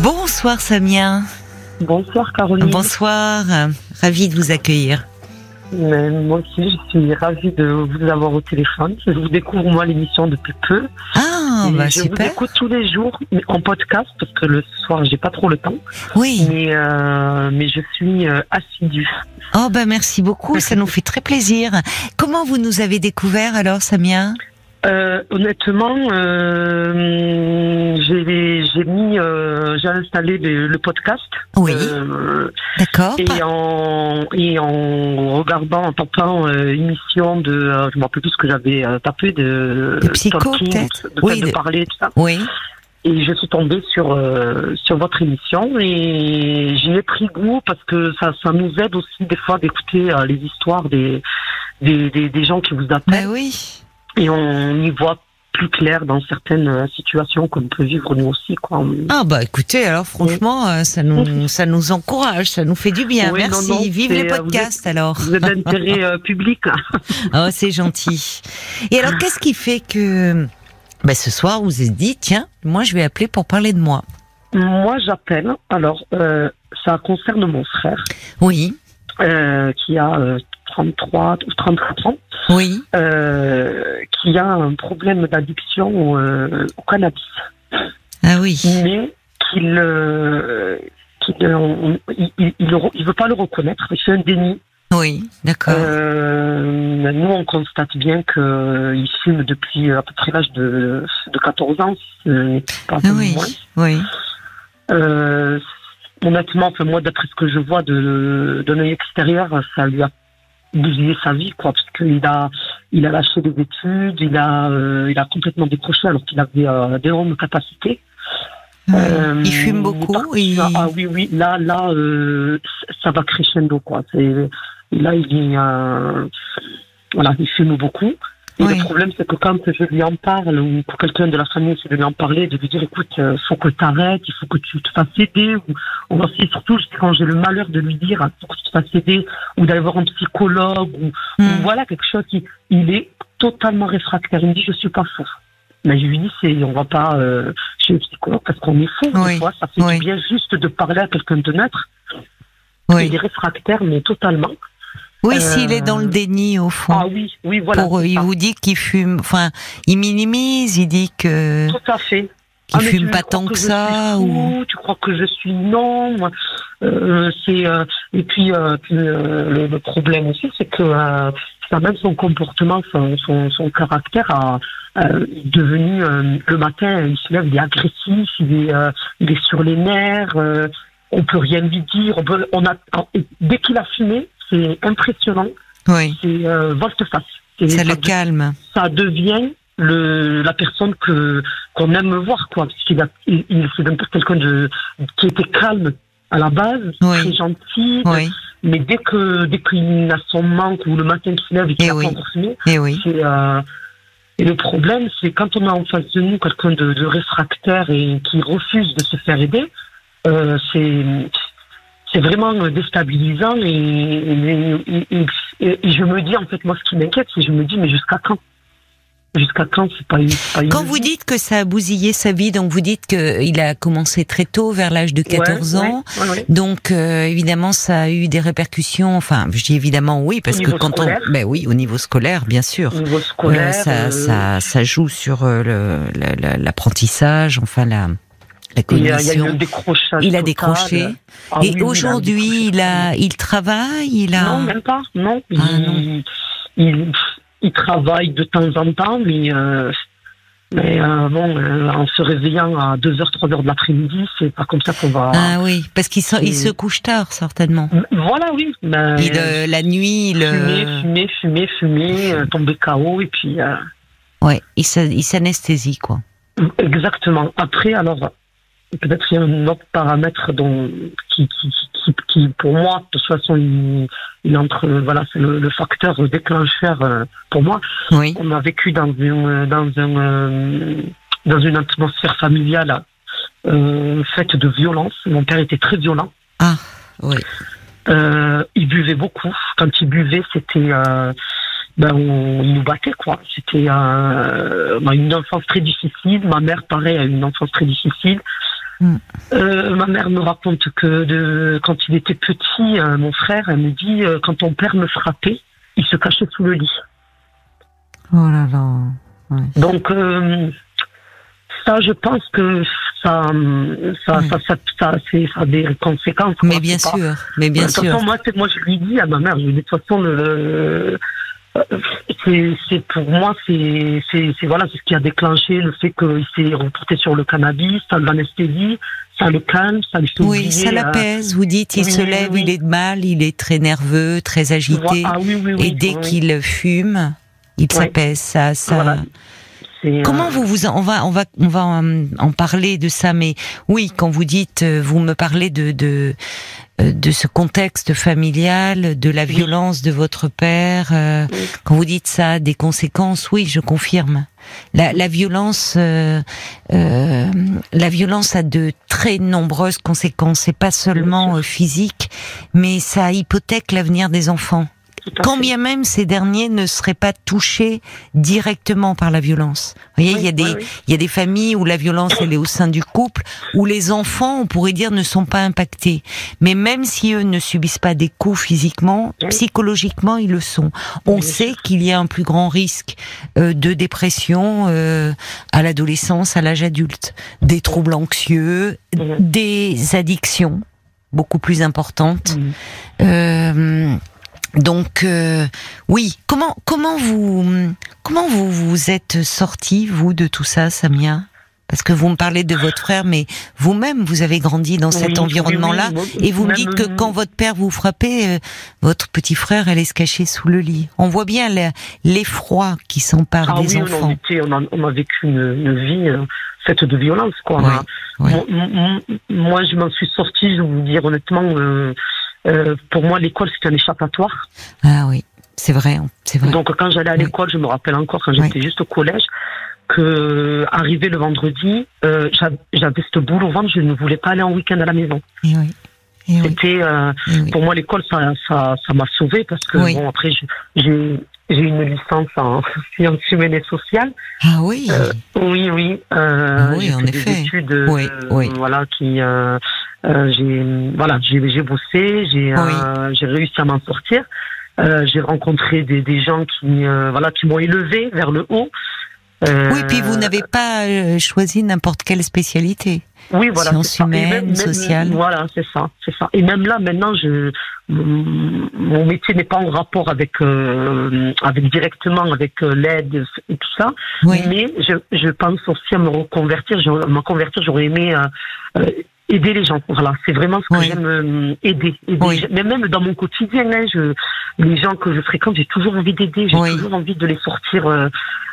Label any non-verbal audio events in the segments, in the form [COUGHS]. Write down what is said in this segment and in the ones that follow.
Bonsoir Samia. Bonsoir Caroline. Bonsoir, ravie de vous accueillir. Mais moi aussi, je suis ravie de vous avoir au téléphone. Je vous découvre moi l'émission depuis peu. Ah, bah je super. vous écoute tous les jours en podcast parce que le soir j'ai pas trop le temps. Oui. Mais euh, mais je suis euh, assidue. Oh bah merci beaucoup, ça nous fait très plaisir. Comment vous nous avez découvert alors Samia? Euh, honnêtement, euh, j'ai j'ai mis euh, j'ai installé le, le podcast. Oui, Euh, d'accord. et en et en regardant en tapant euh, émission de euh, je me rappelle plus ce que j'avais tapé de De psycho, peut-être de, Oui, de, de- parler tout ça Oui, et je suis tombée sur euh, sur votre émission et j'y ai pris goût parce que ça ça nous aide aussi des fois d'écouter les histoires des des, des des gens qui vous bah appellent oui. Et on y voit plus clair dans certaines euh, situations qu'on peut vivre nous aussi quoi. Ah bah écoutez, alors franchement, euh, ça nous ça nous encourage, ça nous fait du bien. Oui, Merci. non, Vive les euh, vous podcasts alors. Vous êtes d'intérêt euh, [LAUGHS] public. Oh, c'est gentil. Et alors, qu'est-ce qui fait que bah, ce soir, vous vous êtes dit, tiens, moi, je vais appeler pour parler de moi? Moi, j'appelle. Alors, euh, ça concerne mon frère Oui, euh, qui a euh, 33 ou 34 ans, oui. euh, qui a un problème d'addiction euh, au cannabis, Ah oui. mais qu'il euh, euh, on- il, il, veut pas le reconnaître. Il fait un déni. Oui, d'accord. Euh, nous, on constate bien qu'il fume depuis à peu près l'âge de, de 14 ans, pas ah oui, moins. oui. Honnêtement, enfin, moi, d'après ce que je vois de, d'un œil extérieur, ça lui a bousillé sa vie, quoi, parce qu'il a, il a lâché des études, il a, euh, il a complètement décroché alors qu'il avait euh, d'énormes capacités. Euh, il fume beaucoup. il- Ah, ah oui, oui, là, là, euh, ça va crescendo, quoi. C'est, là, il est, euh, voilà, il fume beaucoup. Et Oui. le problème, c'est que quand je lui en parle, ou pour quelqu'un de la famille, c'est de lui en parler, de lui dire, écoute, il faut que tu arrêtes, il faut que tu te fasses aider, ou, ou aussi, surtout, quand j'ai le malheur de lui dire, il faut que tu te fasses aider, ou d'aller voir un psychologue, ou, ou Hmm. voilà, quelque chose qui, il est totalement réfractaire. Il me dit, je suis pas fou. Mais je lui dis, c'est, on va pas euh, chez le psychologue parce qu'on est fou. Oui. Des fois, ça fait Oui. du bien juste de parler à quelqu'un de neutre. Il est réfractaire, mais totalement. Oui euh, s'il est dans le déni, au fond. Ah oui, oui, voilà. Pour, il vous dit qu'il fume, enfin, il minimise, il dit que Tout à fait. qu'il Ah, fume pas tant que, ça, ou Tu crois que je suis non euh, C'est euh, et puis, euh, puis, euh, le, le problème aussi, c'est que euh, ça même son comportement, son, son, son caractère a euh, est devenu euh, le matin, il se lève, il est agressif, il est, euh, il est sur les nerfs. Euh, on peut rien lui dire. On, peut, on a dès qu'il a fumé, c'est impressionnant. oui, C'est euh, volte-face. C'est- ça le calme. ça devient le la personne que qu'on aime voir quoi parce qu'il a il, il- c'est même pas quelqu'un de qui était calme à la base Oui. très gentil Oui, mais dès que dès qu'il a son manque ou le matin qu'il se lève et qu'il Eh a oui. pas oui, c'est euh, et le problème c'est quand on a en face de nous quelqu'un de, de réfractaire et qui refuse de se faire aider euh, c'est c'est vraiment euh, déstabilisant et, et- et- et- et je me dis en fait moi ce qui m'inquiète c'est que je me dis mais jusqu'à quand? Jusqu'à quand? C'est pas, pas Quand vous dites que ça a bousillé sa vie, donc vous dites qu'il a commencé très tôt, vers l'âge de 14 Ouais, ans. ouais, ouais. Donc euh, évidemment, ça a eu des répercussions. Enfin, je dis évidemment oui, parce que quand scolaire. on, ben oui, au niveau scolaire, bien sûr, Au niveau Euh, scolaire ça, euh, ça, ça joue sur euh, l'apprentissage, enfin la, la il a, il Il décroché. Ah Et oui, aujourd'hui, il a, il travaille, il a. Non, même pas. Non. Ah, il, non. Il, il travaille de temps en temps, mais, euh, mais euh, bon, euh, en se réveillant à 2h, 3h de l'après-midi, c'est pas comme ça qu'on va. Ah oui, parce qu'il se, couche tard certainement. Voilà, oui. Il, la nuit, il, fumer, fumer, fumer, fumer, tomber KO, et puis. ouais, il s'anesthésie quoi. Exactement. Après, alors, peut-être il y a un autre paramètre dont, qui, qui, qui, qui, pour moi, de toute façon, il, il entre, voilà, c'est le, le facteur déclencheur euh, pour moi. Oui. On a vécu dans une, dans euh, dans une atmosphère familiale euh, faite de violence. Mon père était très violent. Ah, oui. Euh, il buvait beaucoup. Quand il buvait, c'était, ben, on, il nous battait quoi. C'était euh, eu une enfance très difficile. Ma mère, pareil, a une enfance très difficile. Euh, ma mère me raconte que de, quand il était petit, euh, mon frère, elle me dit, euh, quand ton père me frappait, il se cachait sous le lit. Oh là là. Ouais. Donc, ça, je pense que ça, ça, ça, ça, ça, c'est- ça a des conséquences. quoi. Mais bien pas- sûr, mais bien de toute sûr. façon, moi, moi, je lui dis à ma mère, je lui dis de toute façon, le, c'est, c'est pour moi, c'est, voilà, c'est ce qui a déclenché le fait qu'il s'est reporté sur le cannabis, ça l'anesthésie, ça le calme, ça lui fait Oui, ça euh, l'apaise. Vous dites, il oui, se lève, oui. il est de mal, il est très nerveux, très agité. Ah oui, oui, oui. Et dès qu'il fume, il s'apaise. Ça, ça. Voilà. Euh, Comment vous vous on va on va on va en, en parler de ça mais oui quand vous dites euh, vous me parlez de de euh, de ce contexte familial de la violence de votre père euh, Oui. quand vous dites ça des conséquences oui je confirme. La, la violence euh, euh, la violence a de très nombreuses conséquences. C'est pas seulement euh, physique mais ça hypothèque l'avenir des enfants quand bien même ces derniers ne seraient pas touchés directement par la violence? Vous voyez, Oui, il y a des, oui, oui. il y a des familles où la violence elle est au sein du couple, où les enfants, on pourrait dire, ne sont pas impactés. Mais même si eux ne subissent pas des coups physiquement, psychologiquement ils le sont. On sait qu'il y a un plus grand risque euh, de dépression euh, à l'adolescence, à l'âge adulte, des troubles anxieux, Mhm. des addictions beaucoup plus importantes. Mhm. Euh, donc euh, oui, comment comment vous comment vous vous êtes sorti vous de tout ça, Samia? Parce que vous me parlez de votre frère, mais vous-même vous avez grandi dans cet Oui, environnement-là, oui, oui, et vous me dites que quand votre père vous frappait, euh, votre petit frère allait se cacher sous le lit. On voit bien le- l'effroi qui s'empare Ah des on, enfants. on, a, on a vécu une, une vie euh, faite de violence, quoi. Moi, moi- moi, je m'en suis sortie, je vais vous dire honnêtement, euh, euh, pour moi, l'école, c'était un échappatoire. Ah oui, c'est vrai, c'est vrai. Donc, quand j'allais à Oui. l'école, je me rappelle encore, quand j'étais juste au collège, que arrivé le vendredi, euh, j'avais cette boule au ventre, je ne voulais pas aller en week-end à la maison. Et oui, et C'était, euh, et pour moi, l'école, ça, ça, ça m'a sauvée parce que, bon, après, j'ai- j'ai une licence en [LAUGHS] sciences humaines et sociales. Ah oui, Euh, Oui, oui. Euh, Ah oui, en fait effet. Des études, euh, Oui, oui. Voilà, qui, euh, euh, j'ai, voilà, j'ai, j'ai bossé, j'ai, euh, j'ai réussi à m'en sortir. Euh, j'ai rencontré des, des gens qui, euh, voilà, qui m'ont élevé vers le haut. Euh, oui. Puis vous n'avez pas euh, choisi n'importe quelle spécialité. oui, voilà, sciences c'est ça. Et humaines, sociales. Voilà, c'est ça, c'est ça. Et même là, maintenant, je, mon métier n'est pas en rapport avec, euh, avec directement avec euh, l'aide et tout ça. Oui. Mais je, je pense aussi à me reconvertir. Je, à me convertir, j'aurais aimé euh, euh, aider les gens. Voilà, c'est vraiment ce que Oui. j'aime euh, aider. aider. Oui. Mais même dans mon quotidien, hein, je, les gens que je fréquente, j'ai toujours envie d'aider. J'ai Oui. toujours envie de les sortir. euh,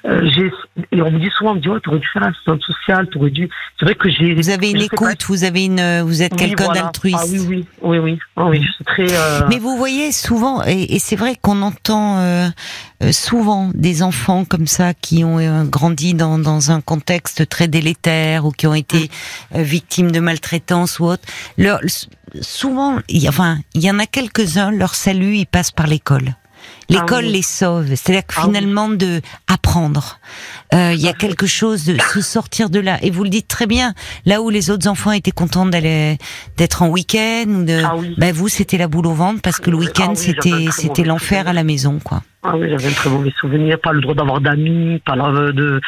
euh, et on me dit souvent, on me dit, oh, t'aurais dû faire l'assistante sociale, t'aurais dû. C'est vrai que j'ai. Vous avez une écoute, vous avez une, vous êtes quelqu'un voilà. d'altruiste. Ah oui, oui, oui, oui. Ah, oui, je suis très. Mais vous voyez souvent, et, et c'est vrai qu'on entend souvent des enfants comme ça qui ont grandi dans, dans un contexte très délétère ou qui ont été euh, victimes de maltraitance ou autre. Leur, souvent, il y, enfin, il y en a quelques-uns, leur salut, il passe par l'école. L'école Ah oui. les sauve. C'est-à-dire que Ah oui. finalement de apprendre. Euh, Il y a quelque chose de se sortir de là. Et vous le dites très bien. Là où les autres enfants étaient contents d'aller d'être en week-end ou de, Ah oui. ben vous c'était la boule au ventre parce que le week-end oui, c'était c'était l'enfer à la maison quoi. Ah oui, j'avais un très mauvais souvenir. Pas le droit d'avoir d'amis, pas, la- de,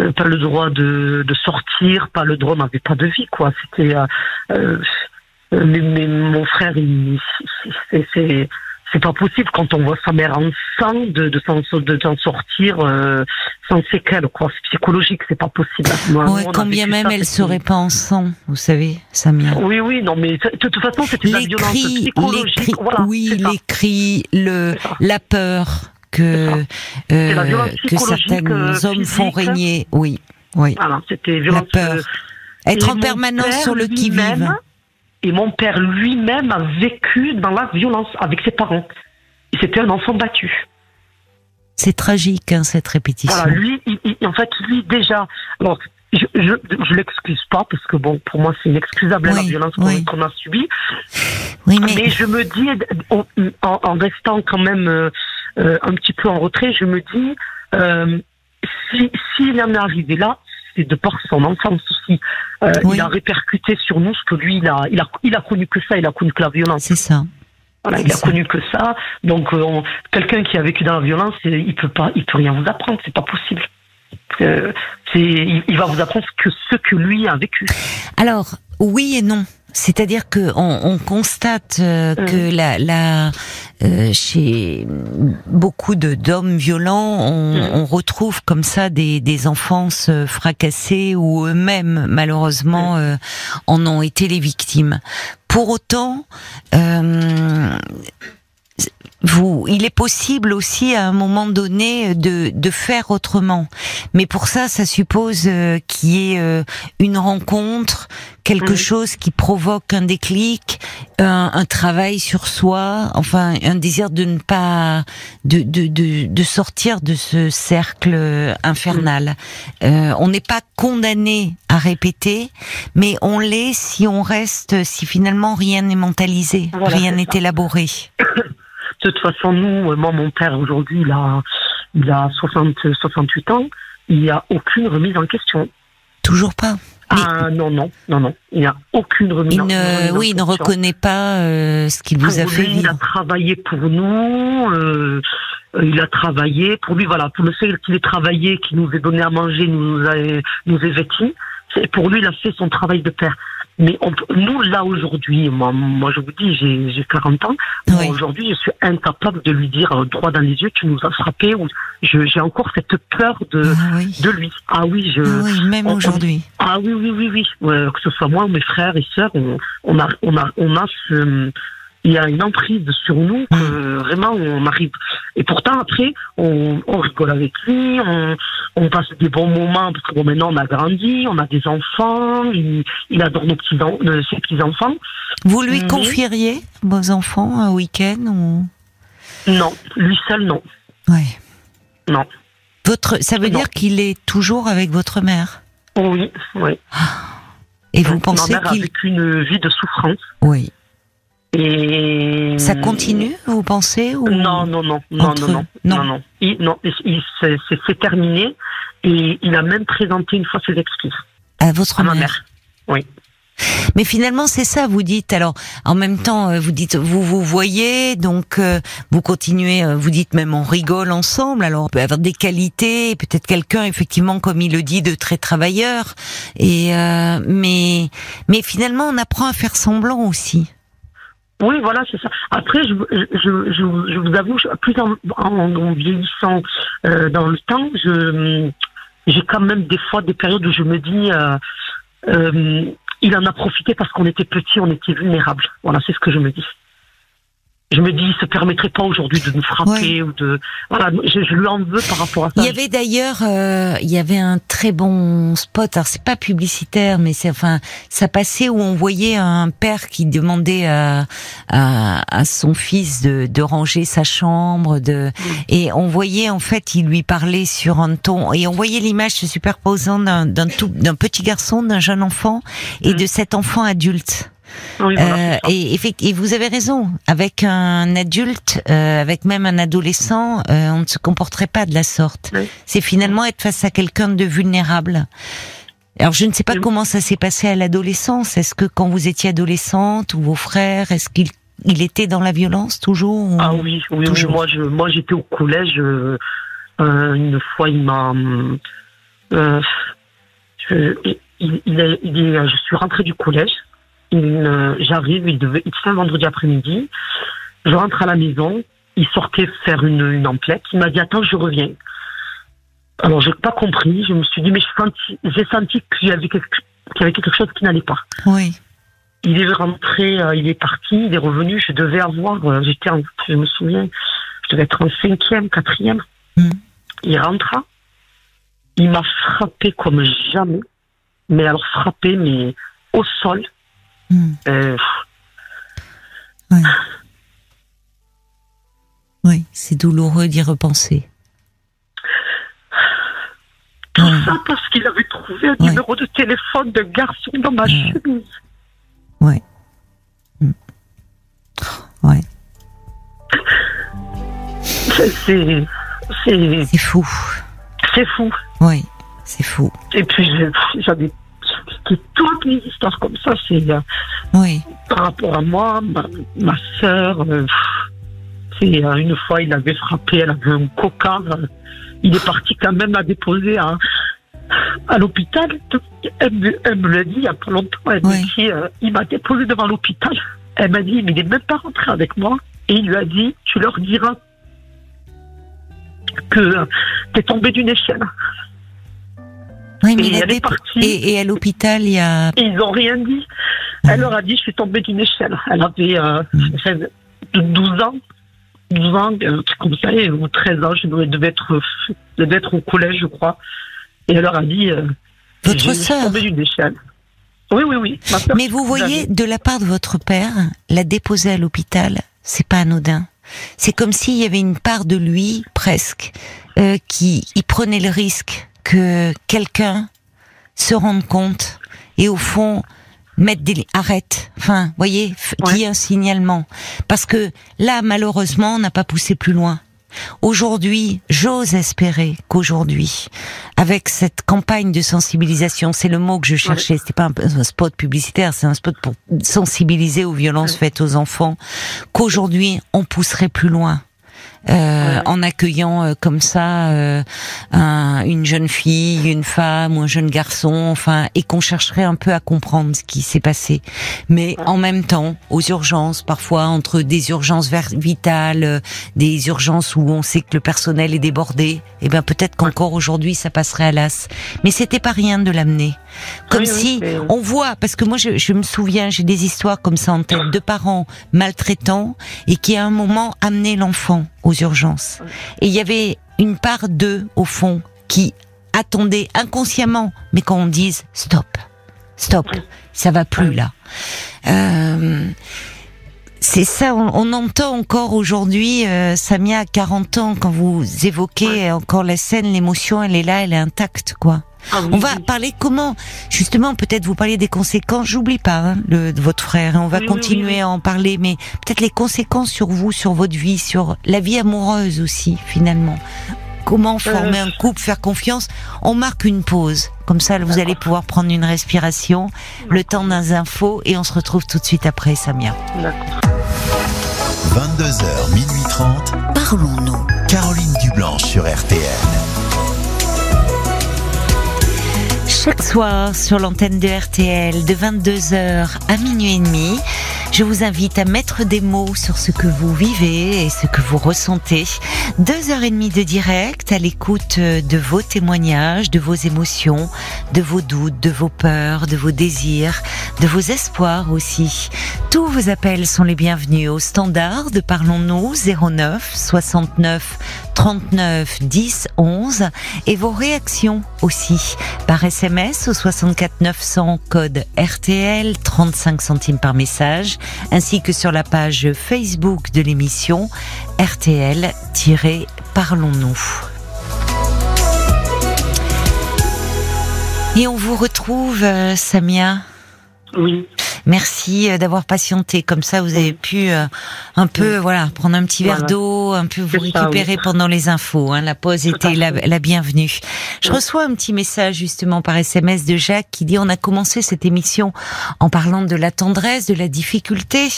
euh, pas le droit de, de sortir, pas le droit, on n'avait pas de vie, quoi. C'était. Euh, euh, mais, mais mon frère, il, c'est, c'est, c'est pas possible quand on voit sa mère en sang de, de, s'en, de s'en sortir euh, sans séquelles, quoi. C'est psychologique, c'est pas possible. Moi, Ouais, nous, on a quand bien vécu même ça, elle serait pas en sang, vous savez, Samia. Oui, oui, non, mais de toute façon, c'était de Les violence cris, les psychologique. cris, voilà, oui, les cris, le la peur que euh, que psychologique, certains euh, hommes font régner. Oui, oui. Voilà, c'était La peur. euh, Être en permanence sur le qui vive. lui-même- Et mon père lui-même a vécu dans la violence avec ses parents. C'était un enfant battu. C'est tragique hein, cette répétition. Voilà, lui, il- il- en fait, lui déjà. Alors, je, je, je l'excuse pas parce que bon, pour moi, c'est inexcusable la violence qu'on oui. qu'on a subie. oui, Mais, mais je me dis, en, en- en restant quand même euh, un petit peu en retrait, je me dis, euh, si s'il en est arrivé là, c'est de par son enfance aussi. Euh, Oui. Il a répercuté sur nous ce que lui, il a, il a, il a connu que ça, il a connu que la violence. C'est ça. Voilà, il a ça. connu que ça. Donc, on- quelqu'un qui a vécu dans la violence, il peut pas, il peut rien vous apprendre, c'est pas possible. Il, il va vous apprendre que ce que lui a vécu. Alors, oui et non. C'est-à-dire que on, on constate euh, Mm. que la, la euh, chez beaucoup de d'hommes violents, on, Mm. on retrouve comme ça des, des enfances euh, fracassées ou eux-mêmes malheureusement euh, en ont été les victimes. Pour autant, euh, vous, il est possible aussi à un moment donné de, de faire autrement. Mais pour ça, ça suppose euh, qu'il y ait euh, une rencontre, quelque chose qui provoque un déclic, un, un travail sur soi, enfin un désir de ne pas de, de, de, de sortir de ce cercle euh, infernal. Euh, on n'est pas condamné à répéter, mais on l'est si on reste, si finalement rien n'est mentalisé, Voilà, rien n'est élaboré. [COUGHS] De toute façon, nous, euh, moi, mon père aujourd'hui, il a, il a 60, 68 ans. Il n'y a aucune remise en question. Toujours pas. Ah non, non, non, non. Il n'y a aucune remise en, en oui, il ne question. reconnaît pas euh, ce qu'il vous a Pour fait lui, il a travaillé pour nous. euh, il a travaillé pour lui. Voilà, pour le fait qu'il ait travaillé, qu'il nous ait donné à manger, nous a, nous ait vêtis. Pour lui, il a fait son travail de père. Mais on peut- nous, là aujourd'hui, moi, moi, je vous dis, j'ai j'ai 40 ans. Oui. Aujourd'hui, je suis incapable de lui dire euh, droit dans les yeux, tu nous as frappé. Ou je- j'ai encore cette peur de Ah oui. de lui. Ah oui, je. Ah oui, même aujourd'hui. Ah oui, oui, oui, oui. Ouais, que ce soit moi ou mes frères et sœurs, on, on a, on a, on a ce, il y a une emprise sur nous que vraiment on arrive. Et pourtant après, on, on rigole avec lui, on, on passe des bons moments parce que bon maintenant on a grandi, on a des enfants, il, il adore nos petits, euh, ses petits enfants. Vous lui Mhm. confieriez vos enfants un week-end ou? Non, lui seul non, Ouais. non. Votre, ça veut Non. dire qu'il est toujours avec votre mère? Oui, oui. Et vous pensez mère a qu'il, vécu une vie de souffrance oui, et ça continue, vous pensez ou Non, non, non, non, non, non, non. non, non. Il, non, il- c'est- terminé et il a même présenté une fois ses excuses à votre à ma mère. mère. Mais finalement, c'est ça, vous dites. Alors, en même temps, euh, vous dites, vous vous voyez, donc euh, vous continuez, euh, vous dites même on rigole ensemble. Alors, on peut avoir des qualités, peut-être quelqu'un, effectivement, comme il le dit, de très travailleur. Et euh, mais mais finalement, on apprend à faire semblant aussi. Oui, voilà, c'est ça. Après, je, je, je, je- vous avoue, plus en, en, en vieillissant euh, dans le temps, je j'ai quand même des fois des périodes où je me dis, euh, euh, il en a profité parce qu'on était petit, on était vulnérable. Voilà, c'est ce que je me dis. Je me dis, il se permettrait pas aujourd'hui de nous frapper ou de. Voilà, je, je lui en veux par rapport à ça. Il y avait d'ailleurs, euh, il y avait un très bon spot. Alors c'est pas publicitaire, mais c'est enfin, ça passait où on voyait un père qui demandait à à, à son fils de, de ranger sa chambre, de et on voyait en fait, il lui parlait sur un ton et on voyait l'image se superposant d'un d'un tout d'un petit garçon, d'un jeune enfant et Mm. de cet enfant adulte. Oui, voilà, Euh, et, vous avez raison. Avec un adulte, euh, avec même un adolescent, euh, on ne se comporterait pas de la sorte. Oui. C'est finalement être face à quelqu'un de vulnérable. Alors je ne sais pas Oui. comment ça s'est passé à l'adolescence. Est-ce que quand vous étiez adolescente ou vos frères, est-ce qu'il il était dans la violence toujours ou- Ah oui. Toujours. Moi, je, moi, j'étais au collège. une fois, il m'a. je, il, il est, il est- je suis rentrée du collège. Euh, J'arrive, il devait, c'était un vendredi après-midi. Je rentre à la maison. Il sortait faire une, une emplette. Il m'a dit attends, je reviens. Alors j'ai pas compris. Je me suis dit mais j'ai senti, j'ai senti qu'il y avait quelque, qu'il y avait quelque chose qui n'allait pas. Oui. Il est rentré, euh, il est parti, il est revenu. Je devais avoir, euh, j'étais, en- je me souviens, je devais être en cinquième, quatrième. Mm. Il rentra, il m'a frappé comme jamais, mais alors frappé, mais au sol. Hmm. Euh, Oui, c'est douloureux d'y repenser. tout Ouais. ça parce qu'il avait trouvé un Ouais. numéro de téléphone d'un garçon dans ma chemise. Ouais. Hmm. Ouais. C'est, c'est, c'est, C'est fou. c'est fou. Oui. c'est fou. Et puis j'avais toutes les histoires comme ça, c'est euh, Oui. par rapport à moi, ma, ma sœur. euh, c'est euh, une fois, il avait frappé, elle avait un euh, il est parti quand même la déposer à, à l'hôpital. Elle, me- elle me l'a dit il y a pas longtemps. Elle Oui. me dit, il m'a déposé devant l'hôpital. Elle m'a dit, mais il n'est même pas rentré avec moi. Et il lui a dit, tu leur diras que t'es tombé d'une échelle. Oui, mais Et elle est partie. et, et à l'hôpital, il y a. Et ils ont rien dit. Elle leur a dit, je suis tombée d'une échelle. Elle avait euh, Mm. 12 ans. 12 ans, un truc comme ça, ou 13 ans, je devais, être, je devais être au collège, je crois. Et elle leur a dit, euh, Votre je suis sœur tombée d'une échelle. Oui, oui, oui. Mais vous voyez, de la part de votre père, la déposer à l'hôpital, c'est pas anodin. C'est comme s'il y avait une part de lui, presque, euh, qui il prenait le risque que quelqu'un se rende compte et au fond mettre des arrête. Enfin, voyez, y ait un signalement. Parce que là, malheureusement, on n'a pas poussé plus loin. Aujourd'hui, j'ose espérer qu'aujourd'hui, avec cette campagne de sensibilisation, c'est le mot que je cherchais, c'était pas un, un spot publicitaire, c'est un spot pour sensibiliser aux violences faites aux enfants, qu'aujourd'hui on pousserait plus loin. Euh, Ouais. en accueillant euh, comme ça euh, un- une jeune fille, une femme ou un jeune garçon, enfin, et qu'on chercherait un peu à comprendre ce qui s'est passé. Mais en même temps, aux urgences, parfois entre des urgences vitales, euh, des urgences où on sait que le personnel est débordé, et ben peut-être qu'encore aujourd'hui ça passerait à l'as. Mais c'était pas rien de l'amener. Comme Oui, si c'est- on voit, parce que moi je, je me souviens, j'ai des histoires comme ça en tête de parents maltraitants et qui à un moment amenaient l'enfant aux urgences. Et il y avait une part d'eux au fond qui attendait inconsciemment, mais quand on dise stop, stop, ça va plus là. Euh, c'est ça, on, on entend encore aujourd'hui, euh, Samia a 40 ans, quand vous évoquez encore la scène, l'émotion, elle est là, elle est intacte, quoi. Ah oui, On va parler comment, justement, peut-être vous parler des conséquences. J'oublie pas hein, le, de votre frère. et on va Oui, continuer oui, oui. à en parler, mais peut-être les conséquences sur vous, sur votre vie, sur la vie amoureuse aussi, finalement. Comment former Euh. un couple, faire confiance? On marque une pause. Comme ça, vous allez pouvoir prendre une respiration, le temps d'un info, et on se retrouve tout de suite après, Samia. D'accord. 22h, minuit 30. Parlons-nous. Caroline Dublanche sur RTL. Chaque soir sur l'antenne de RTL de 22h à minuit et demi, je vous invite à mettre des mots sur ce que vous vivez et ce que vous ressentez. Deux heures et demie de direct à l'écoute de vos témoignages, de vos émotions, de vos doutes, de vos peurs, de vos désirs, de vos espoirs aussi. Tous vos appels sont les bienvenus au standard de Parlons-nous 09 69 39 10 11 et vos réactions aussi par SMS au 64 900 code RTL 35 centimes par message ainsi que sur la page Facebook de l'émission RTL-Parlons-nous. Et on vous retrouve, euh, Samia? Oui. Merci euh, d'avoir patienté. Comme ça, vous avez pu euh, un peu, voilà, prendre un petit verre d'eau, un peu vous ça, récupérer oui. pendant les infos. Hein. La pause était la, la bienvenue. Je Oui. reçois un petit message justement par SMS de Jacques qui dit on a commencé cette émission en parlant de la tendresse, de la difficulté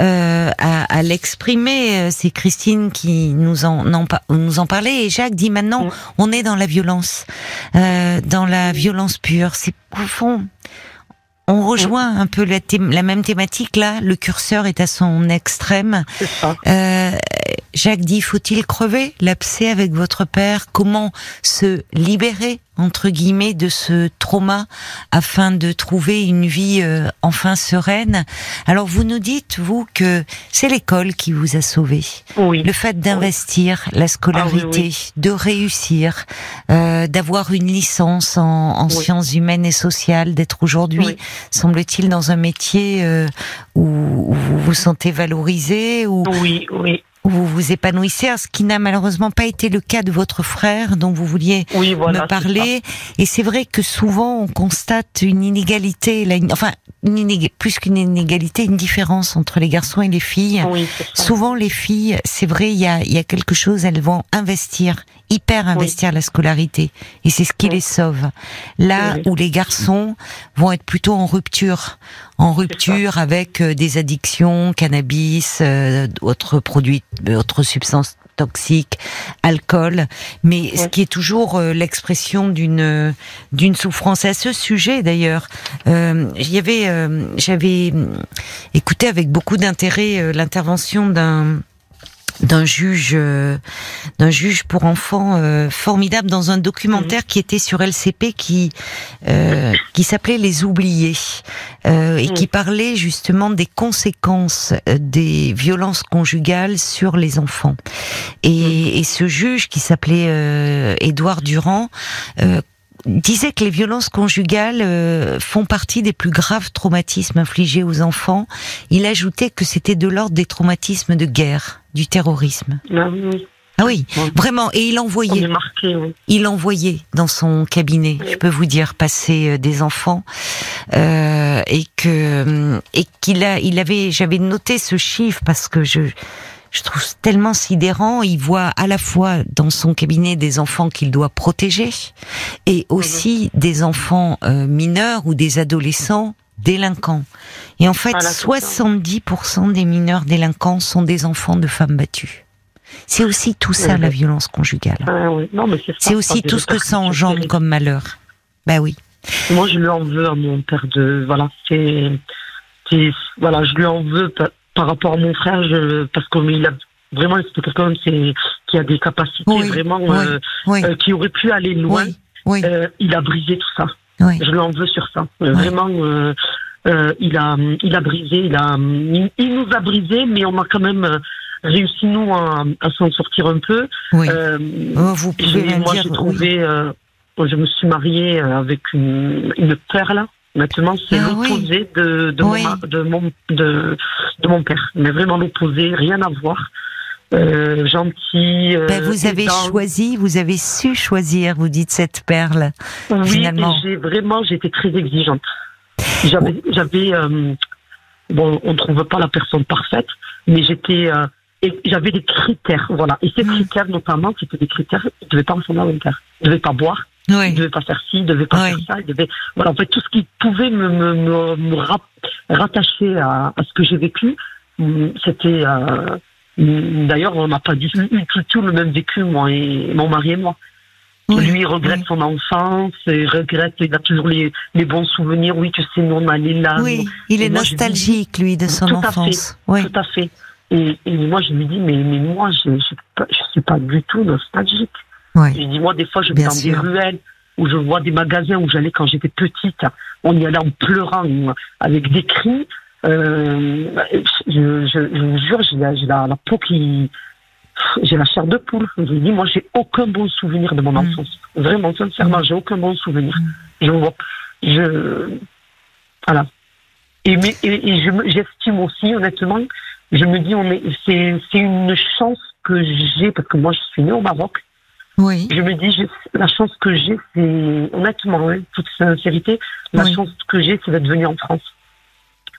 euh, à, à l'exprimer. Euh, C'est Christine qui nous en, nous en parlait et Jacques dit maintenant on est dans la violence, euh, dans la violence pure. C'est au fond. On rejoint un peu la, même thématique là. Le curseur est à son extrême. Euh, Jacques dit faut-il crever l'abcès avec votre père? Comment se libérer entre guillemets de ce trauma afin de trouver une vie euh, enfin sereine Alors vous nous dites vous que c'est l'école qui vous a sauvé. Oui. Le fait d'investir la scolarité, Ah oui, de réussir, euh, d'avoir une licence en, en sciences humaines et sociales, d'être aujourd'hui, semble-t-il, dans un métier euh, où, où vous vous sentez valorisé, où, Oui, oui. Où vous vous épanouissez, ce qui n'a malheureusement pas été le cas de votre frère dont vous vouliez Oui, voilà. me parler. Et c'est vrai que souvent on constate une inégalité, là, une- enfin une inég- plus qu'une inégalité, une différence entre les garçons et les filles. Oui. Souvent, les filles, c'est vrai, il y a, il y a quelque chose, elles vont investir, hyper investir la scolarité et c'est ce qui les sauve. Là où les garçons vont être plutôt en rupture, en rupture avec euh, des addictions, cannabis, euh, autres produits, autres substances toxiques, alcool, mais ce qui est toujours euh, l'expression d'une d'une souffrance. à ce sujet, d'ailleurs, euh, j'avais écouté avec beaucoup d'intérêt l'intervention d'un d'un juge euh, d'un juge pour enfants euh, formidable dans un documentaire qui était sur LCP qui euh, qui s'appelait Les oubliés et qui parlait justement des conséquences des violences conjugales sur les enfants. Et, et ce juge qui s'appelait Édouard Durand disait que les violences conjugales euh, font partie des plus graves traumatismes infligés aux enfants. Il ajoutait que c'était de l'ordre des traumatismes de guerre, du terrorisme. Ah oui. Ah oui, vraiment. Et il envoyait. Marqué, oui. Il envoyait dans son cabinet, je peux vous dire, passer euh, des enfants euh, et que et qu'il a, il avait, j'avais noté ce chiffre parce que je je trouve tellement sidérant. Il voit à la fois dans son cabinet des enfants qu'il doit protéger et aussi des enfants euh, mineurs ou des adolescents délinquants. Et en fait, 70% des mineurs délinquants sont des enfants de femmes battues. C'est aussi tout ça, la violence conjugale. Ah c'est aussi tout ce que ça engendre comme malheur. Bah oui. Moi, je lui en veux à mon père de, voilà, c'est, voilà, je lui en veux par rapport à mon frère, je, parce qu'il a vraiment c'est quelqu'un qui a des capacités vraiment euh, euh, qui aurait pu aller loin. Euh, il a brisé tout ça. Je lui en veux sur ça. Vraiment, il a il a brisé, il a il, nous a brisé, mais on a quand même réussi nous à, s'en sortir un peu. Oh, vous pouvez moi j'ai trouvé, je me suis mariée avec une, une perle. Maintenant, c'est ah l'opposé de, de, mon, de, mon, de, de, mon père. Mais vraiment l'opposé, rien à voir. Euh, gentil. Euh, ben, vous avez choisi, vous avez su choisir, vous dites cette perle. Oui, finalement. j'ai vraiment, j'étais très exigeante. J'avais, j'avais, euh, bon, on ne trouve pas la personne parfaite, mais j'étais, euh, j'avais des critères, voilà. Et ces mm. critères, notamment, c'était des critères, il ne devait pas ressembler à mon père. Il ne devait pas boire, il devait pas faire ci, il devait pas faire ça, il devait, voilà, en fait, tout ce qui pouvait me, me, me, rattacher à, à, ce que j'ai vécu, mm, c'était, euh, d'ailleurs, on n'a pas du tout, le même vécu, moi et mon mari et moi. Lui, il regrette son enfance, il regrette, il a toujours les, les bons souvenirs. Oui, tu sais, nous, on allait là. Oui, il est nostalgique, lui, de son tout enfance. À fait, Tout à fait. Et, et, moi, je lui dis, mais, mais moi, je ne suis pas du tout nostalgique. Je dis, moi, des fois, je vais dans des ruelles où je vois des magasins où j'allais quand j'étais petite. On y allait en pleurant, avec des cris. Euh, je, je, je, vous jure, j'ai la, la, la, peau qui. J'ai la chair de poule. Je lui dis, moi, j'ai aucun bon souvenir de mon mm. enfance. Vraiment, sincèrement, j'ai aucun bon souvenir. Mm. Je vois. Je. Voilà. Et, mais, et, et j'estime aussi, honnêtement, je me dis, on est, c'est, c'est une chance que j'ai, parce que moi, je suis née au Maroc. Oui. Je me dis, la chance que j'ai, c'est, honnêtement, hein, toute sincérité, la chance que j'ai, c'est d'être venue en France.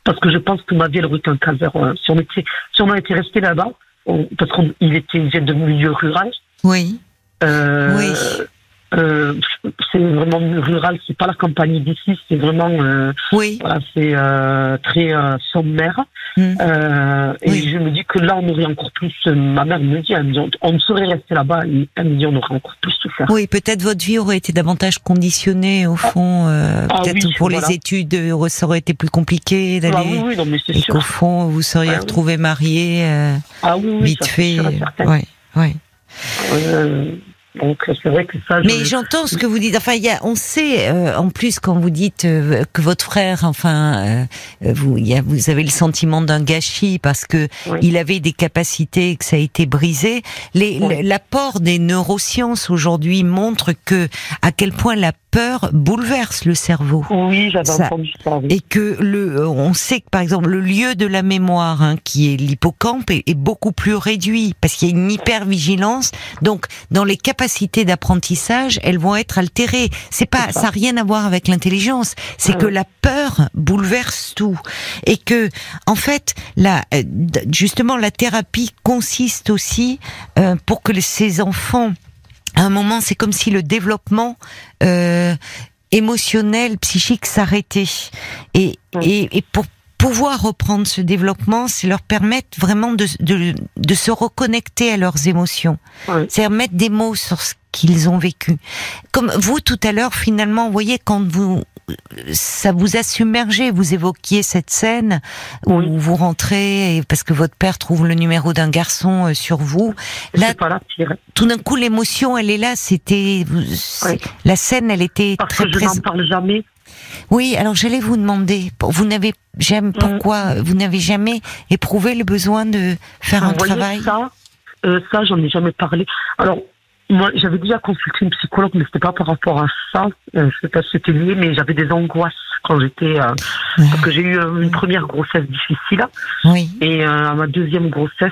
Parce que je pense que ma vie, elle aurait été un calvaire. Euh, si on était, si on était resté là-bas, parce qu'il était, il de milieu rural. Oui. Euh, oui. Euh, c'est vraiment rural, c'est pas la campagne d'ici, c'est vraiment, euh, oui. voilà, c'est euh, très sommaire. Hmm. Et je me dis que là, on aurait encore plus. ma mère me dit, elle me dit, on, serait resté là-bas. Elle me dit, on aurait encore plus souffert. Oui, peut-être votre vie aurait été davantage conditionnée au ah. fond. Ah peut-être pour les études, ça aurait été plus compliqué d'aller. Ah, oui, non, mais c'est et qu'au fond, vous seriez ah, retrouvé marié ah, oui, vite fait. Oui, oui. Donc c'est vrai que ça. Mais j'entends ce que vous dites. Enfin, y a, on sait euh, en plus quand vous dites euh, que votre frère, enfin, euh, vous, y a, vous avez le sentiment d'un gâchis parce que il avait des capacités et que ça a été brisé. L'apport des neurosciences aujourd'hui montre que à quel point la peur bouleverse le cerveau. Oui, j'avais entendu ça. Et que le, on sait que par exemple le lieu de la mémoire, hein, qui est l'hippocampe, est, est, beaucoup plus réduit parce qu'il y a une hypervigilance. Donc, dans les capacités d'apprentissage, elles vont être altérées. C'est pas, ça n'a rien à voir avec l'intelligence. C'est que la peur bouleverse tout et que, en fait, la, euh, justement, la thérapie consiste aussi euh, pour que ces enfants à un moment, c'est comme si le développement euh, émotionnel, psychique s'arrêtait. Et, et, et pour pouvoir reprendre ce développement, c'est leur permettre vraiment de, de, de, se reconnecter à leurs émotions. C'est-à-dire mettre des mots sur ce qu'ils ont vécu. Comme vous tout à l'heure, finalement, vous voyez, quand vous ça vous a submergé. Vous évoquiez cette scène où vous rentrez parce que votre père trouve le numéro d'un garçon euh, sur vous. Là, tout d'un coup, l'émotion, elle est là. C'était la scène, elle était parce très que je n'en parle jamais. Oui, alors j'allais vous demander, vous n'avez jamais, mm. pourquoi vous n'avez jamais éprouvé le besoin de faire un travail Ça, euh, ça j'en ai jamais parlé. Alors moi, j'avais déjà consulté une psychologue, mais c'était pas par rapport à ça. Euh, je sais pas si c'était lié, mais j'avais des angoisses quand j'étais, euh, parce que j'ai eu euh, une première grossesse difficile. Oui. Et à ma deuxième grossesse,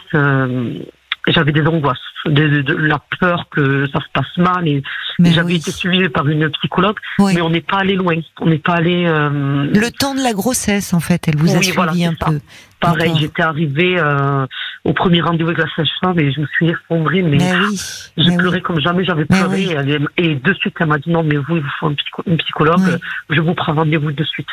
j'avais des angoisses, de, de, la peur que ça se passe mal. Et j'avais été suivie par une psychologue, mais on n'est pas allé loin. On n'est pas allé. Le temps de la grossesse, en fait, elle vous a suivi un peu. Pareil, j'étais arrivée euh, au premier rendez-vous avec la sage-femme et je me suis effondrée, mais, oui, j'ai pleuré comme jamais j'avais pleuré. Et, de suite, elle m'a dit non, mais vous, il vous faut une psychologue, je vous prends rendez-vous de suite.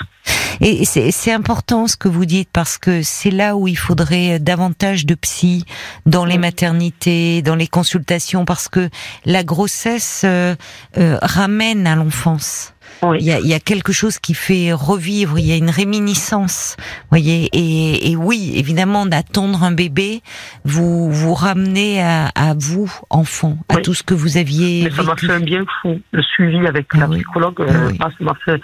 Et c'est important ce que vous dites parce que c'est là où il faudrait davantage de psy dans les maternités, dans les consultations, parce que la grossesse euh, euh, ramène à l'enfance. Il, y a, il, y a, quelque chose qui fait revivre, il y a une réminiscence, voyez. Et, et oui, évidemment, d'attendre un bébé, vous vous ramenez à, à vous, enfant, à tout ce que vous aviez. Mais ça m'a fait un bien fou, le suivi avec ah la psychologue. Euh, ah, ça m'a fait.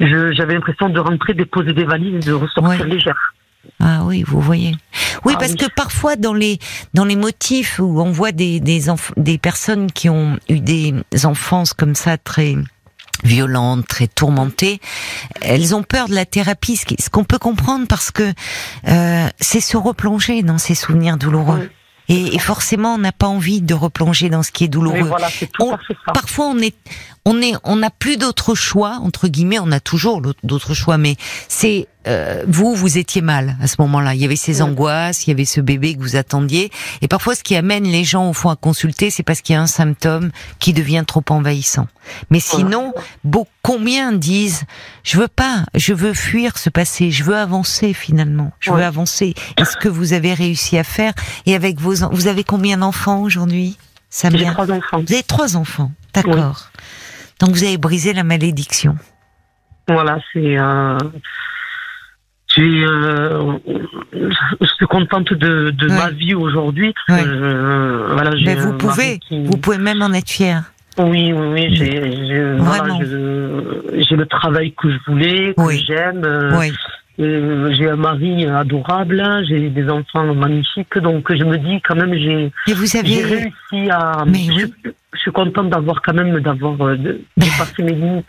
J'avais l'impression de rentrer, déposer des valises et de ressortir légère. Ah oui, vous voyez. Oui, ah parce que parfois dans les dans les motifs où on voit des des, des personnes qui ont eu des enfances comme ça très violentes, très tourmentées, elles ont peur de la thérapie, ce qu'on peut comprendre parce que euh, c'est se replonger dans ces souvenirs douloureux. Et, forcément, on n'a pas envie de replonger dans ce qui est douloureux. Parfois, on est, on est, on n'a plus d'autre choix entre guillemets. On a toujours d'autres choix, mais c'est euh, vous, vous étiez mal à ce moment-là. Il y avait ces angoisses, il y avait ce bébé que vous attendiez. Et parfois, ce qui amène les gens au fond à consulter, c'est parce qu'il y a un symptôme qui devient trop envahissant. Mais sinon, combien disent je veux pas, je veux fuir ce passé, je veux avancer finalement, je veux avancer. Est-ce que vous avez réussi à faire? Et avec vos, vous avez combien d'enfants aujourd'hui J'ai trois enfants. Vous avez trois enfants, d'accord. Donc vous avez brisé la malédiction. Voilà, c'est. Euh euh, je suis contente de, de ma vie aujourd'hui. Euh, voilà, Mais vous pouvez, vous pouvez même en être fier. Oui, oui, oui. J'ai voilà, le travail que je voulais, que j'aime. Euh, oui. j'ai un mari adorable, j'ai des enfants magnifiques, donc je me dis quand même j'ai avez... réussi à. Mais je, je, suis contente d'avoir quand même d'avoir dépassé mes limites.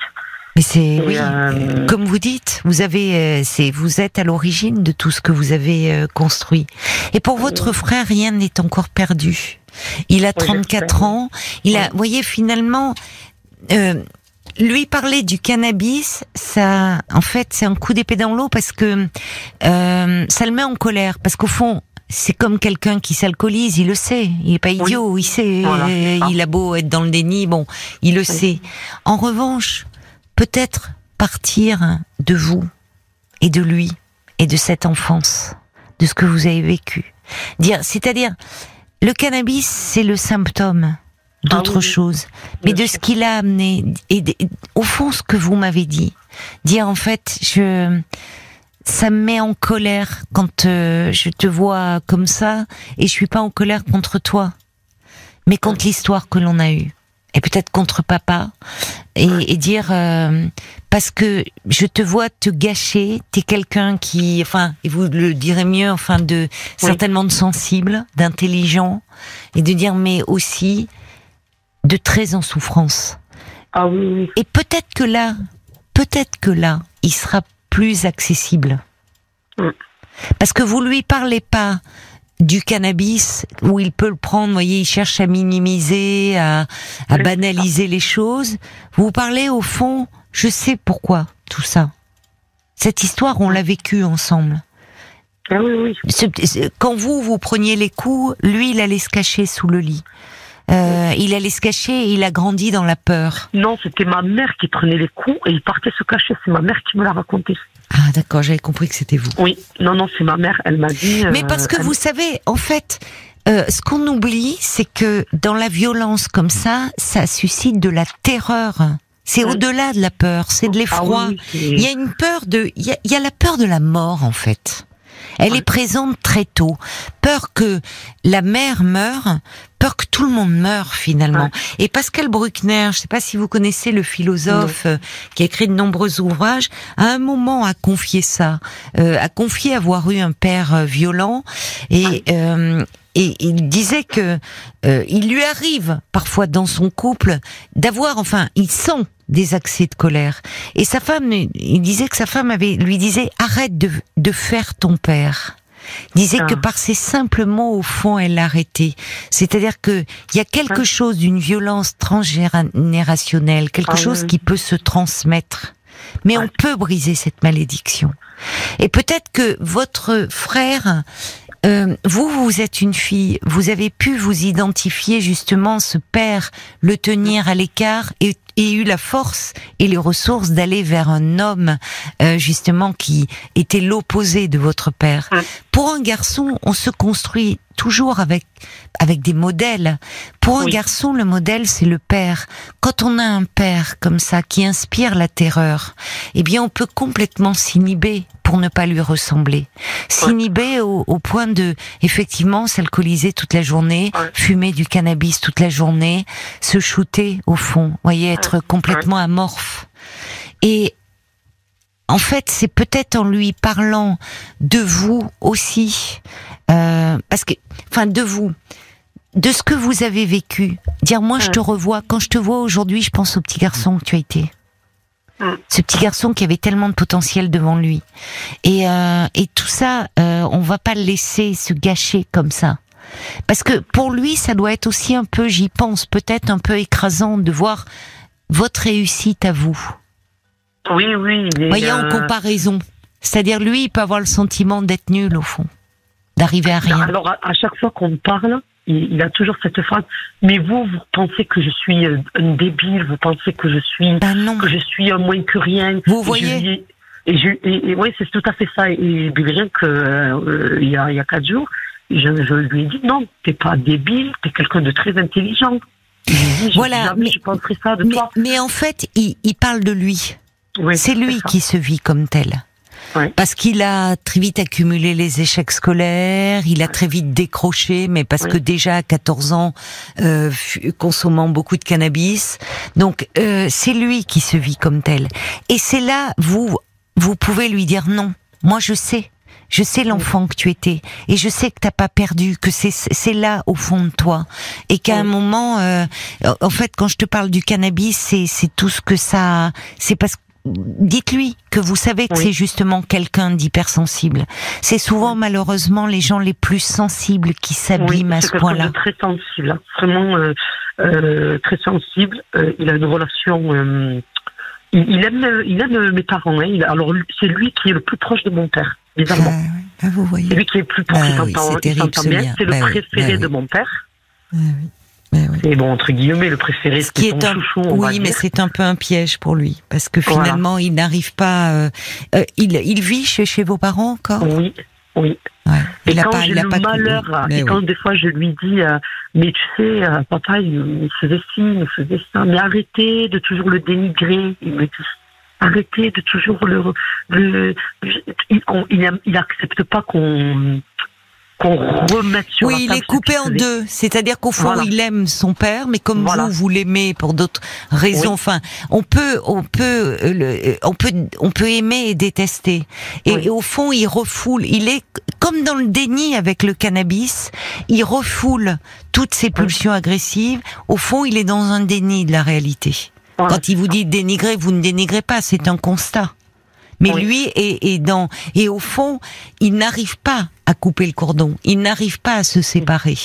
Mais c'est oui, euh, comme vous dites, vous avez, euh, c'est, vous êtes à l'origine de tout ce que vous avez euh, construit. Et pour votre frère, rien n'est encore perdu. Il a 34 ans. Il a, voyez, finalement, lui parler du cannabis, ça, en fait, c'est un coup d'épée dans l'eau parce que ça le met en colère. Parce qu'au fond, c'est comme quelqu'un qui s'alcoolise, il le sait, il est pas idiot, il sait, il a beau être dans le déni, bon, il le sait. En revanche, peut-être partir de vous et de lui et de cette enfance, de ce que vous avez vécu. Dire, c'est-à-dire, le cannabis, c'est le symptôme d'autre ah chose, mais de ce qu'il a amené et, au fond ce que vous m'avez dit. Dire en fait, je ça me met en colère quand euh, je te vois comme ça et je suis pas en colère contre toi, mais contre l'histoire que l'on a eue et peut-être contre papa et, dire euh, parce que je te vois te gâcher, t'es quelqu'un qui, enfin, et vous le direz mieux, enfin, de certainement de sensible, d'intelligent, et de dire mais aussi de très en souffrance. Ah oui. Et peut-être que là, peut-être que là, il sera plus accessible. Parce que vous lui parlez pas du cannabis où il peut le prendre, vous voyez, il cherche à minimiser, à, banaliser les choses. Vous parlez au fond, je sais pourquoi tout ça. Cette histoire, on l'a vécue ensemble. Ah oui, oui. Quand vous, vous preniez les coups, lui, il allait se cacher sous le lit. Euh, il allait se cacher et il a grandi dans la peur. Non, c'était ma mère qui prenait les coups et il partait se cacher. C'est ma mère qui me l'a raconté. Ah d'accord, j'avais compris que c'était vous. Oui, non, non, c'est ma mère. Elle m'a dit. Mais parce que euh, vous savez, en fait, euh, ce qu'on oublie, c'est que dans la violence comme ça, ça suscite de la terreur. C'est Mm. au-delà de la peur, c'est de l'effroi. Ah oui, c'est- Il y a une peur de, il y a, il y a la peur de la mort en fait. Elle est présente très tôt. Peur que la mère meure, peur que tout le monde meure finalement. Et Pascal Bruckner, je ne sais pas si vous connaissez le philosophe euh, qui a écrit de nombreux ouvrages, à un moment a confié ça, euh, a confié avoir eu un père euh, violent. Et euh, et il disait que euh, il lui arrive parfois dans son couple d'avoir, enfin, il sent des accès de colère. Et sa femme, il disait que sa femme avait, lui disait, arrête de, de faire ton père. Il disait Ah. que par ces simples mots, au fond, elle l'arrêtait. C'est-à-dire que il y a quelque Ouais. chose d'une violence transgénérationnelle, quelque Ah chose oui. qui peut se transmettre. Mais Ouais. on peut briser cette malédiction. Et peut-être que votre frère, euh, vous, vous êtes une fille, vous avez pu vous identifier justement ce père, le tenir à l'écart et, et eu la force et les ressources d'aller vers un homme euh, justement qui était l'opposé de votre père. Pour un garçon, on se construit toujours avec avec des modèles. Pour un garçon, le modèle c'est le père. Quand on a un père comme ça qui inspire la terreur, eh bien on peut complètement s'inhiber pour ne pas lui ressembler. S'inhiber au, au point de effectivement s'alcooliser toute la journée, Ouais. fumer du cannabis toute la journée, se shooter au fond, voyez être complètement amorphe. Et en fait, c'est peut-être en lui parlant de vous aussi, euh, parce que, enfin, de vous, de ce que vous avez vécu. Dire, moi, je te revois. Quand je te vois aujourd'hui, je pense au petit garçon que tu as été. Ce petit garçon qui avait tellement de potentiel devant lui. Et, euh, et tout ça, euh, on va pas le laisser se gâcher comme ça. Parce que pour lui, ça doit être aussi un peu, j'y pense, peut-être un peu écrasant de voir votre réussite à vous. Oui, oui. Voyez, en euh, comparaison. C'est-à-dire, lui, il peut avoir le sentiment d'être nul, au fond. D'arriver à rien. Alors, à, à chaque fois qu'on parle, il, il a toujours cette phrase. Mais vous, vous pensez que je suis euh, un débile, vous pensez que je suis, Ben non. que je suis un moins que rien. Vous Et voyez je Et, je, et, et oui, c'est tout à fait ça. Et rien que euh, il y a il y a quatre jours, je, je lui ai dit non, t'es pas débile, t'es quelqu'un de très intelligent. Dit, Voilà, mais- je penserais ça de Mais, toi. mais en fait, il, il parle de lui. Oui, C'est lui qui se vit comme tel. Parce qu'il a très vite accumulé les échecs scolaires, il a très vite décroché, mais parce Oui. que déjà à 14 ans, euh, consommant beaucoup de cannabis. Donc euh, c'est lui qui se vit comme tel. Et c'est là, vous, vous pouvez lui dire non. Moi je sais. Je sais l'enfant que tu étais et je sais que t'as pas perdu, que c'est c'est là au fond de toi et qu'à un moment, euh, en fait, quand je te parle du cannabis, c'est c'est tout ce que ça, c'est parce dites-lui que vous savez que Oui. c'est justement quelqu'un d'hypersensible. C'est souvent malheureusement les gens les plus sensibles qui s'abîment Oui, à ce point-là. très sensible, hein. vraiment euh, euh, très sensible. Euh, il a une relation. il, il aime, il aime mes parents. Hein. Il- alors c'est lui qui est le plus proche de mon père, bizarrement. Ah, vous voyez. C'est lui qui est le plus proche. Ah il s'entend- bien. C'est le Bah préféré bah de mon père. Oui. Bah oui. C'est bon entre guillemets le préféré. Ce qui est un, chouchou, oui, mais c'est un peu un piège pour lui parce que Voilà. finalement il n'arrive pas. euh, euh, il, il vit chez, chez vos parents encore? Oui, oui. Ouais. Et Il a quand pas, j'ai le pas malheur, Mais et oui. quand des fois je lui dis, euh, mais tu sais, euh, papa, il faisait ci, il faisait ça, mais arrêtez de toujours le dénigrer. Il me dit, arrêtez de toujours le, le, il, on- il, am- il accepte pas qu'on qu'on remette sur la Oui, il est coupé en deux. C'est-à-dire qu'au fond, Voilà. il aime son père, mais comme Voilà. vous, vous l'aimez pour d'autres raisons. Oui. Enfin, on peut, on peut, euh, le- euh, on peut, on peut aimer et détester. Et, Oui. et au fond, il refoule. Il est comme dans le déni avec le cannabis. Il refoule toutes ses pulsions agressives. Au fond, il est dans un déni de la réalité. Voilà. Quand il vous dit dénigrer, vous ne dénigrez pas, c'est un constat. Mais Oui. lui est, est dans et au fond, il n'arrive pas à couper le cordon. Ils n'arrivent pas à se séparer.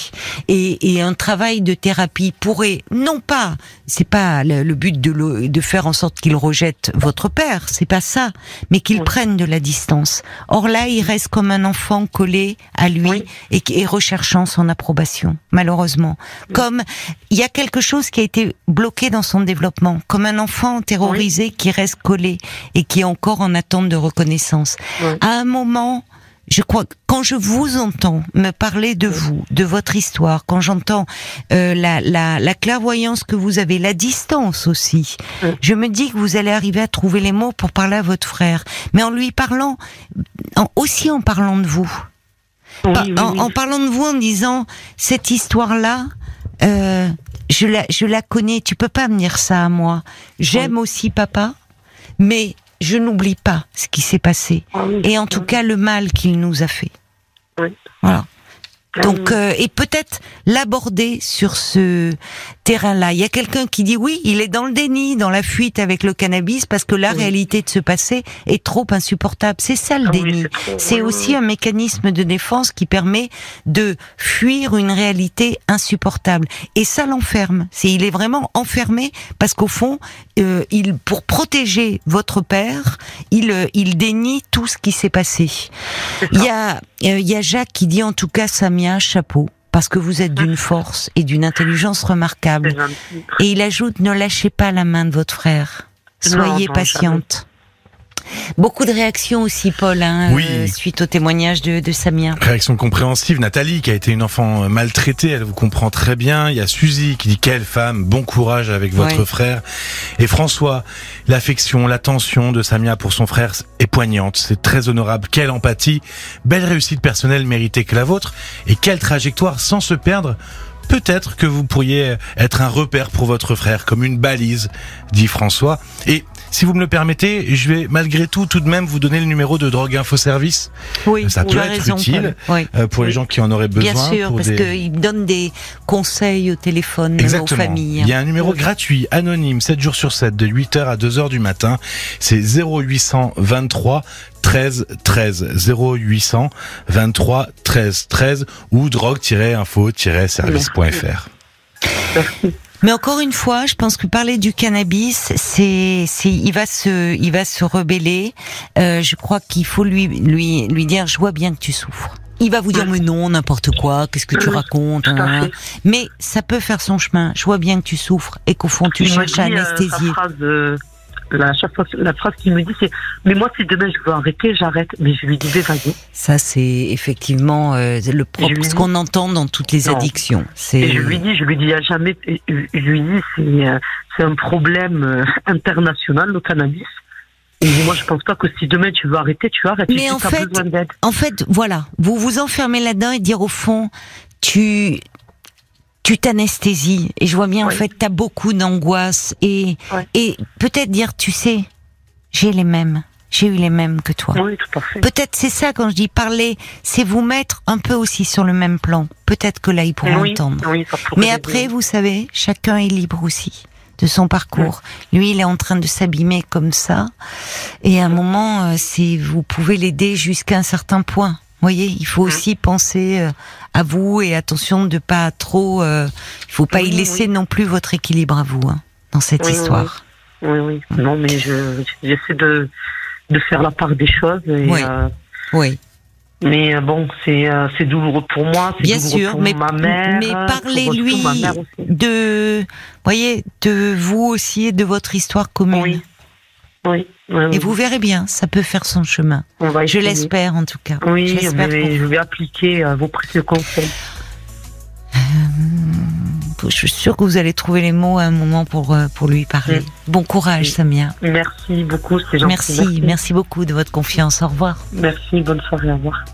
Et, et, un travail de thérapie pourrait, non pas, c'est pas le, le but de, le, de, faire en sorte qu'ils rejettent votre père, c'est pas ça, mais qu'ils oui. prennent de la distance. Or là, il reste comme un enfant collé à lui oui. et, et, recherchant son approbation, malheureusement. Oui. Comme il y a quelque chose qui a été bloqué dans son développement, comme un enfant terrorisé qui reste collé et qui est encore en attente de reconnaissance. À un moment, je crois que quand je vous entends me parler de vous, de votre histoire, quand j'entends euh, la, la, la, clairvoyance que vous avez, la distance aussi, je me dis que vous allez arriver à trouver les mots pour parler à votre frère, mais en lui parlant, en, aussi en parlant de vous, oui, en, oui, en, en, parlant de vous, en disant cette histoire-là. Euh, je la, je la connais, tu peux pas me dire ça à moi. J'aime aussi papa, mais je n'oublie pas ce qui s'est passé. Ah oui, et en tout oui. cas, le mal qu'il nous a fait. Oui. Voilà. Ah Donc, oui. euh, et peut-être l'aborder sur ce terrain-là. Il y a quelqu'un qui dit oui, il est dans le déni, dans la fuite avec le cannabis, parce que la Oui. réalité de ce passé est trop insupportable. C'est ça le Ah déni. c'est Oui, aussi un mécanisme de défense qui permet de fuir une réalité insupportable. Et ça l'enferme. C'est il est vraiment enfermé parce qu'au fond, euh, il pour protéger votre père, il euh, il dénie tout ce qui s'est passé. Il ça. y a euh, il y a Jacques qui dit en tout cas Samia chapeau parce que vous êtes d'une [LAUGHS] force et d'une intelligence remarquable. Et il ajoute ne lâchez pas la main de votre frère. Non, Soyez non, patiente. Beaucoup de réactions aussi, Paul, hein, Oui. euh, suite au témoignage de, de Samia. Réaction compréhensive. Nathalie, qui a été une enfant euh, maltraitée, elle vous comprend très bien. Il y a Suzy qui dit quelle femme, bon courage avec votre Ouais. frère. Et François, l'affection, l'attention de Samia pour son frère est poignante. C'est très honorable. Quelle empathie. Belle réussite personnelle méritée que la vôtre. Et quelle trajectoire sans se perdre. Peut-être que vous pourriez être un repère pour votre frère, comme une balise, dit François. Et si vous me le permettez, je vais malgré tout tout de même vous donner le numéro de Drogue Info Service Oui, ça peut être raison, utile. Oui. euh, pour les gens qui en auraient besoin. Bien sûr, pour parce des- qu'il donne des conseils au téléphone même aux Exactement. familles. Il y a un numéro gratuit, anonyme, 7 jours sur 7, de 8h à 2h du matin. C'est 0823 13 13 0800 23 13 13 ou drogue-info-service.fr. Merci. [LAUGHS] Mais encore une fois, je pense que parler du cannabis, c'est, c'est, il va se, il va se rebeller. Euh, je crois qu'il faut lui, lui, lui dire, je vois bien que tu souffres. Il va vous dire, mais non, n'importe quoi, qu'est-ce que tu Oui, racontes hein. Mais ça peut faire son chemin. Je vois bien que tu souffres et qu'au fond, tu Il cherches à euh, anesthésier. sa phrase, euh, la, chaque fois, la phrase qu'il me dit, c'est Mais moi, si demain je veux arrêter, j'arrête. Mais je lui disais Vas-y. Ça, c'est effectivement euh, le propre, ce qu'on entend dans toutes les Non. addictions. Et je lui dis Je lui dis à jamais. Je lui dis C'est euh, un problème euh, international, le cannabis. Et Moi, je pense pas que si demain tu veux arrêter, tu arrêtes. Mais en fait-. En fait, voilà, vous vous enfermez là-dedans et dire au fond, tu tu t'anesthésies. Et je vois bien en fait t'as beaucoup d'angoisse. Et Ouais. et peut-être dire tu sais j'ai les mêmes. J'ai eu les mêmes que toi. Oui, tout à fait. peut-être c'est ça quand je dis parler c'est vous mettre un peu aussi sur le même plan. Peut-être que là ils pourront oui, entendre. Oui, mais après vous savez chacun est libre aussi de son parcours. Lui il est en train de s'abîmer comme ça. Et à un moment euh, c'est vous pouvez l'aider jusqu'à un certain point voyez, il faut Mhm. aussi penser euh, à vous et attention de pas trop. euh, il faut pas y laisser oui. non plus votre équilibre à vous hein, dans cette Oui, histoire. Oui, oui. Non, mais je j'essaie de, de faire la part des choses. Et, Oui. euh, Oui, mais euh, bon, c'est euh, c'est douloureux pour moi, c'est douloureux sûr, pour mais ma mère. mais parlez-lui de, voyez, de vous aussi et de votre histoire commune. Oui. Oui, oui, oui. Et vous verrez bien, ça peut faire son chemin. On va Je l'espère en tout cas. Oui, mais je vais appliquer euh, vos précieux conseils. vous. Je suis sûre que vous allez trouver les mots à un moment pour euh, pour lui parler. Bon courage. Samia. Merci beaucoup, c'est gentil. Merci, merci beaucoup de votre confiance. Au revoir. Merci, bonne soirée, au revoir.